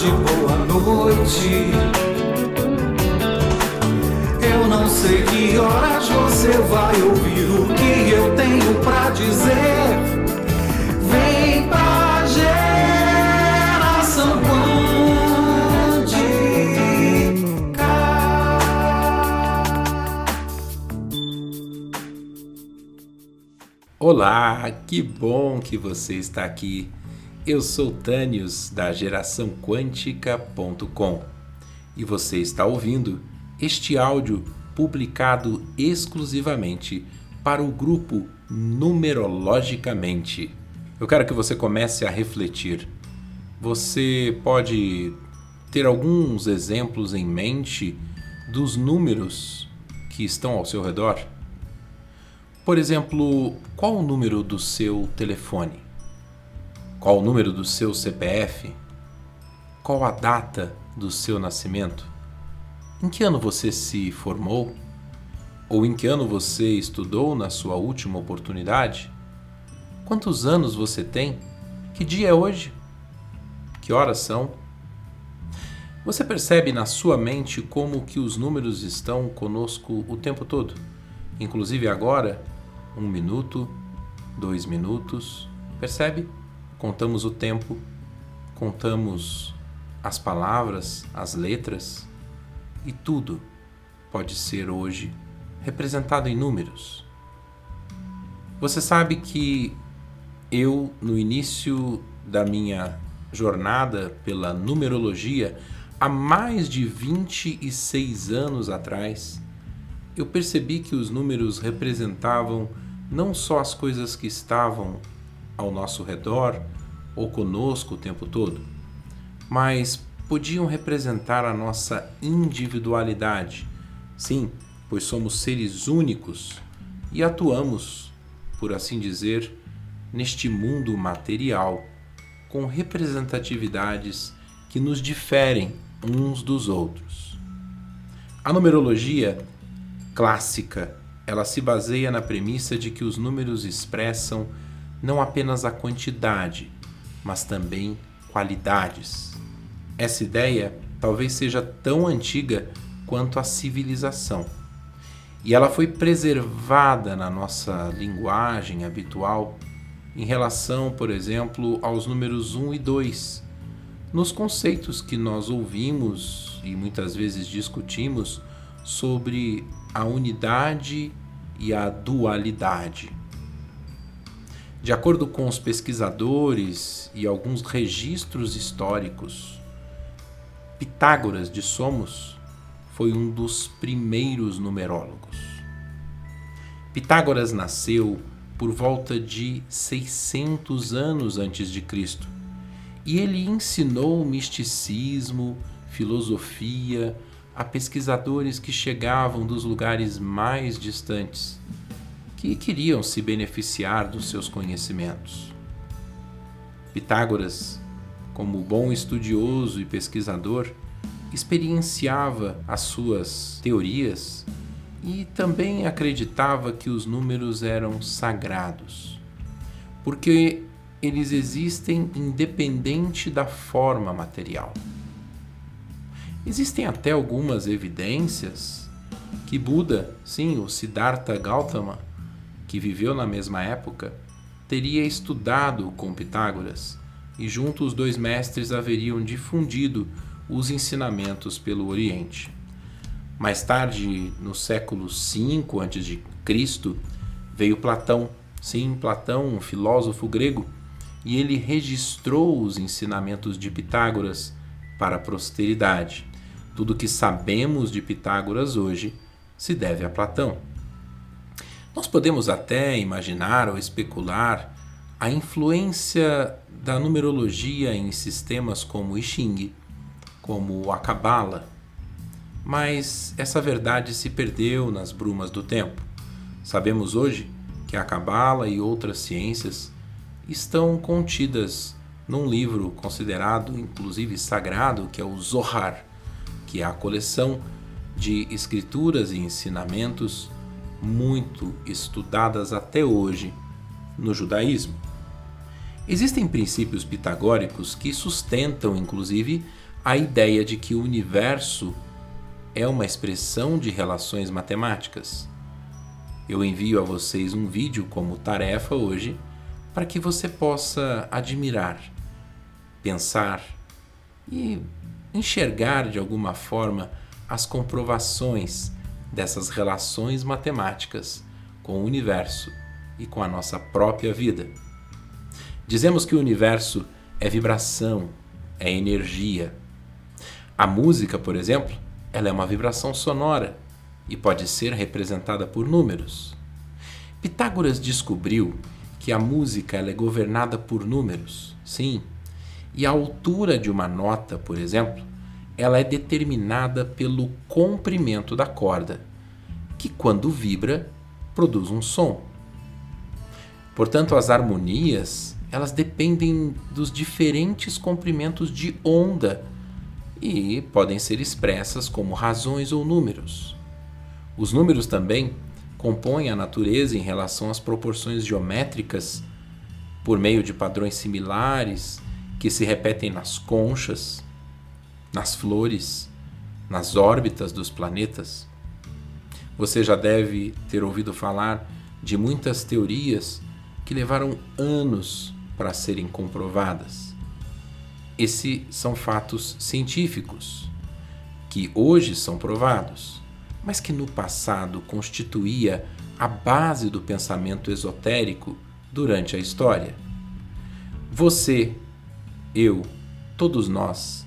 tarde, boa noite. Eu não sei que horas você vai ouvir o que eu tenho pra dizer. Vem pra geração quântica. Olá, que bom que você está aqui. Eu sou Tânios da geração quântica.com e você está ouvindo este áudio publicado exclusivamente para o grupo Numerologicamente. Eu quero que você comece a refletir. Você pode ter alguns exemplos em mente dos números que estão ao seu redor? Por exemplo, qual o número do seu telefone? Qual o número do seu CPF? Qual a data do seu nascimento? Em que ano você se formou? Ou em que ano você estudou na sua última oportunidade? Quantos anos você tem? Que dia é hoje? Que horas são? Você percebe na sua mente como que os números estão conosco o tempo todo? Inclusive agora, um minuto, dois minutos, percebe? Contamos o tempo, contamos as palavras, as letras e tudo pode ser hoje representado em números. Você sabe que eu, no início da minha jornada pela numerologia, há mais de 26 anos atrás, eu percebi que os números representavam não só as coisas que estavam ao nosso redor ou conosco o tempo todo, mas podiam representar a nossa individualidade. Sim, pois somos seres únicos e atuamos, por assim dizer, neste mundo material, com representatividades que nos diferem uns dos outros. A numerologia clássica, ela se baseia na premissa de que os números expressam não apenas a quantidade, mas também qualidades. Essa ideia talvez seja tão antiga quanto a civilização. E ela foi preservada na nossa linguagem habitual em relação, por exemplo, aos números 1 e 2, nos conceitos que nós ouvimos e muitas vezes discutimos sobre a unidade e a dualidade. De acordo com os pesquisadores e alguns registros históricos, Pitágoras de Somos foi um dos primeiros numerólogos. Pitágoras nasceu por volta de 600 anos antes de Cristo e ele ensinou misticismo, filosofia a pesquisadores que chegavam dos lugares mais distantes que queriam se beneficiar dos seus conhecimentos. Pitágoras, como bom estudioso e pesquisador, experienciava as suas teorias e também acreditava que os números eram sagrados, porque eles existem independente da forma material. Existem até algumas evidências que Buda, sim, o Siddhartha Gautama, que viveu na mesma época, teria estudado com Pitágoras e junto os dois mestres haveriam difundido os ensinamentos pelo Oriente. Mais tarde, no século V a.C., veio Platão, sim, Platão, um filósofo grego, e ele registrou os ensinamentos de Pitágoras para a posteridade. Tudo que sabemos de Pitágoras hoje se deve a Platão. Nós podemos até imaginar ou especular a influência da numerologia em sistemas como o I Ching, como a Cabala, mas essa verdade se perdeu nas brumas do tempo. Sabemos hoje que a Cabala e outras ciências estão contidas num livro considerado inclusive sagrado, que é o Zohar, que é a coleção de escrituras e ensinamentos muito estudadas até hoje no judaísmo. Existem princípios pitagóricos que sustentam, inclusive, a ideia de que o universo é uma expressão de relações matemáticas. Eu envio a vocês um vídeo como tarefa hoje para que você possa admirar, pensar e enxergar de alguma forma as comprovações dessas relações matemáticas com o universo e com a nossa própria vida. Dizemos que o universo é vibração, é energia. A música, por exemplo, ela é uma vibração sonora e pode ser representada por números. Pitágoras descobriu que a música é governada por números, sim, e a altura de uma nota, por exemplo, ela é determinada pelo comprimento da corda, que quando vibra produz um som. Portanto, as harmonias elas dependem dos diferentes comprimentos de onda e podem ser expressas como razões ou números. Os números também compõem a natureza em relação às proporções geométricas por meio de padrões similares que se repetem nas conchas, nas flores, nas órbitas dos planetas. Você já deve ter ouvido falar de muitas teorias que levaram anos para serem comprovadas. Esses são fatos científicos que hoje são provados, mas que no passado constituía a base do pensamento esotérico durante a história. Você, eu, todos nós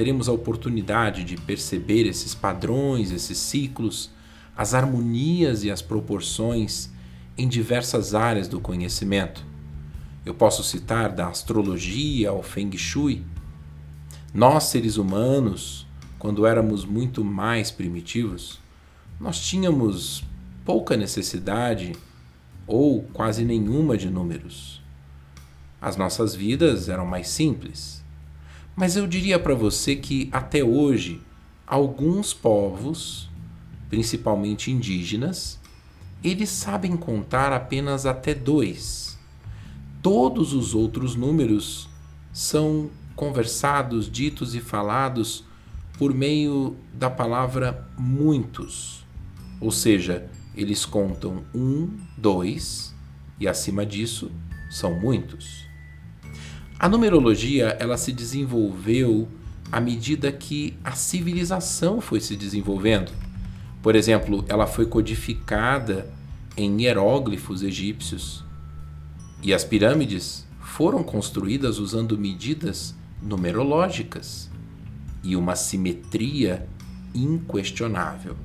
teremos a oportunidade de perceber esses padrões, esses ciclos, as harmonias e as proporções em diversas áreas do conhecimento. Eu posso citar da astrologia ao Feng Shui. Nós, seres humanos, quando éramos muito mais primitivos, nós tínhamos pouca necessidade ou quase nenhuma de números. As nossas vidas eram mais simples. Mas eu diria para você que até hoje, alguns povos, principalmente indígenas, eles sabem contar apenas até dois todos os outros números são conversados, ditos e falados por meio da palavra muitos. Ou seja, eles contam um, dois e acima disso são muitos. A numerologia ela se desenvolveu à medida que a civilização foi se desenvolvendo. Por exemplo, ela foi codificada em hieróglifos egípcios e as pirâmides foram construídas usando medidas numerológicas e uma simetria inquestionável.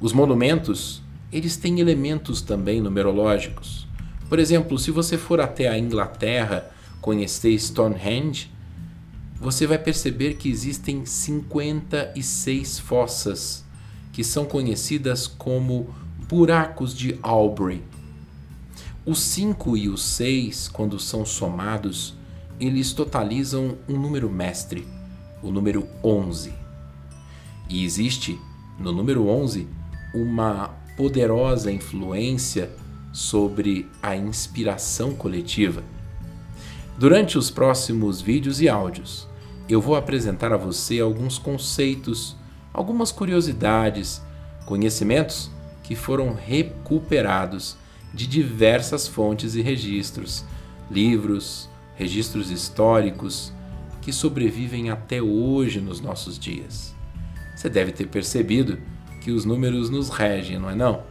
Os monumentos, eles têm elementos também numerológicos. Por exemplo, se você for até a Inglaterra conhecer Stonehenge, você vai perceber que existem 56 fossas que são conhecidas como buracos de Albury o 5 e o 6, quando são somados, eles totalizam um número mestre, o número 11. E existe, no número 11, uma poderosa influência sobre a inspiração coletiva. Durante os próximos vídeos e áudios, eu vou apresentar a você alguns conceitos, algumas curiosidades, conhecimentos que foram recuperados de diversas fontes e registros, livros, registros históricos que sobrevivem até hoje nos nossos dias. Você deve ter percebido que os números nos regem, não é não?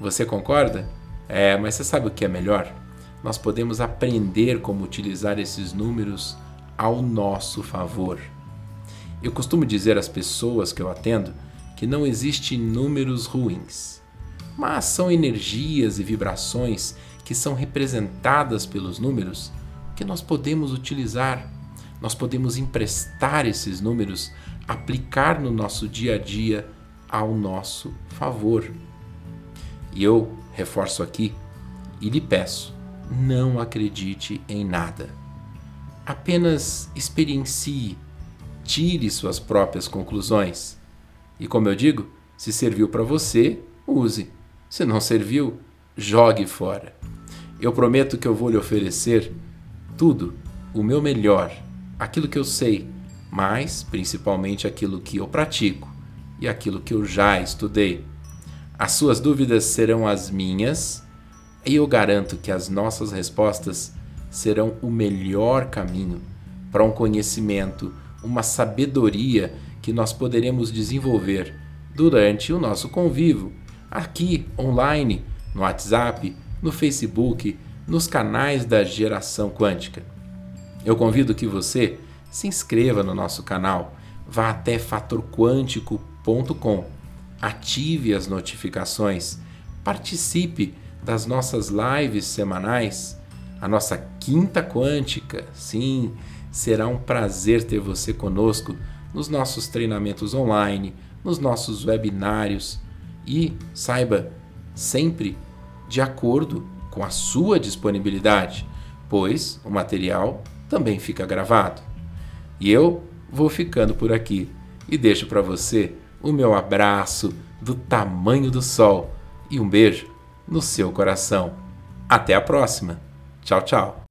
Você concorda? É, mas você sabe o que é melhor? Nós podemos aprender como utilizar esses números ao nosso favor. Eu costumo dizer às pessoas que eu atendo que não existem números ruins mas são energias e vibrações que são representadas pelos números que nós podemos utilizar. Nós podemos emprestar esses números, aplicar no nosso dia a dia ao nosso favor. E eu reforço aqui e lhe peço: não acredite em nada. Apenas experiencie, tire suas próprias conclusões. E como eu digo, se serviu para você, use. Se não serviu, jogue fora. Eu prometo que eu vou lhe oferecer tudo, o meu melhor, aquilo que eu sei, mas principalmente aquilo que eu pratico e aquilo que eu já estudei. As suas dúvidas serão as minhas e eu garanto que as nossas respostas serão o melhor caminho para um conhecimento, uma sabedoria que nós poderemos desenvolver durante o nosso convívio, aqui online, no WhatsApp, no Facebook, nos canais da geração quântica. Eu convido que você se inscreva no nosso canal, vá até fatorquântico.com, ative as notificações, participe das nossas lives semanais, a nossa quinta quântica. Sim, será um prazer ter você conosco nos nossos treinamentos online, nos nossos webinários e saiba sempre de acordo com a sua disponibilidade, pois o material também fica gravado. E eu vou ficando por aqui e deixo para você o meu abraço do tamanho do sol e um beijo no seu coração. Até a próxima. Tchau, tchau.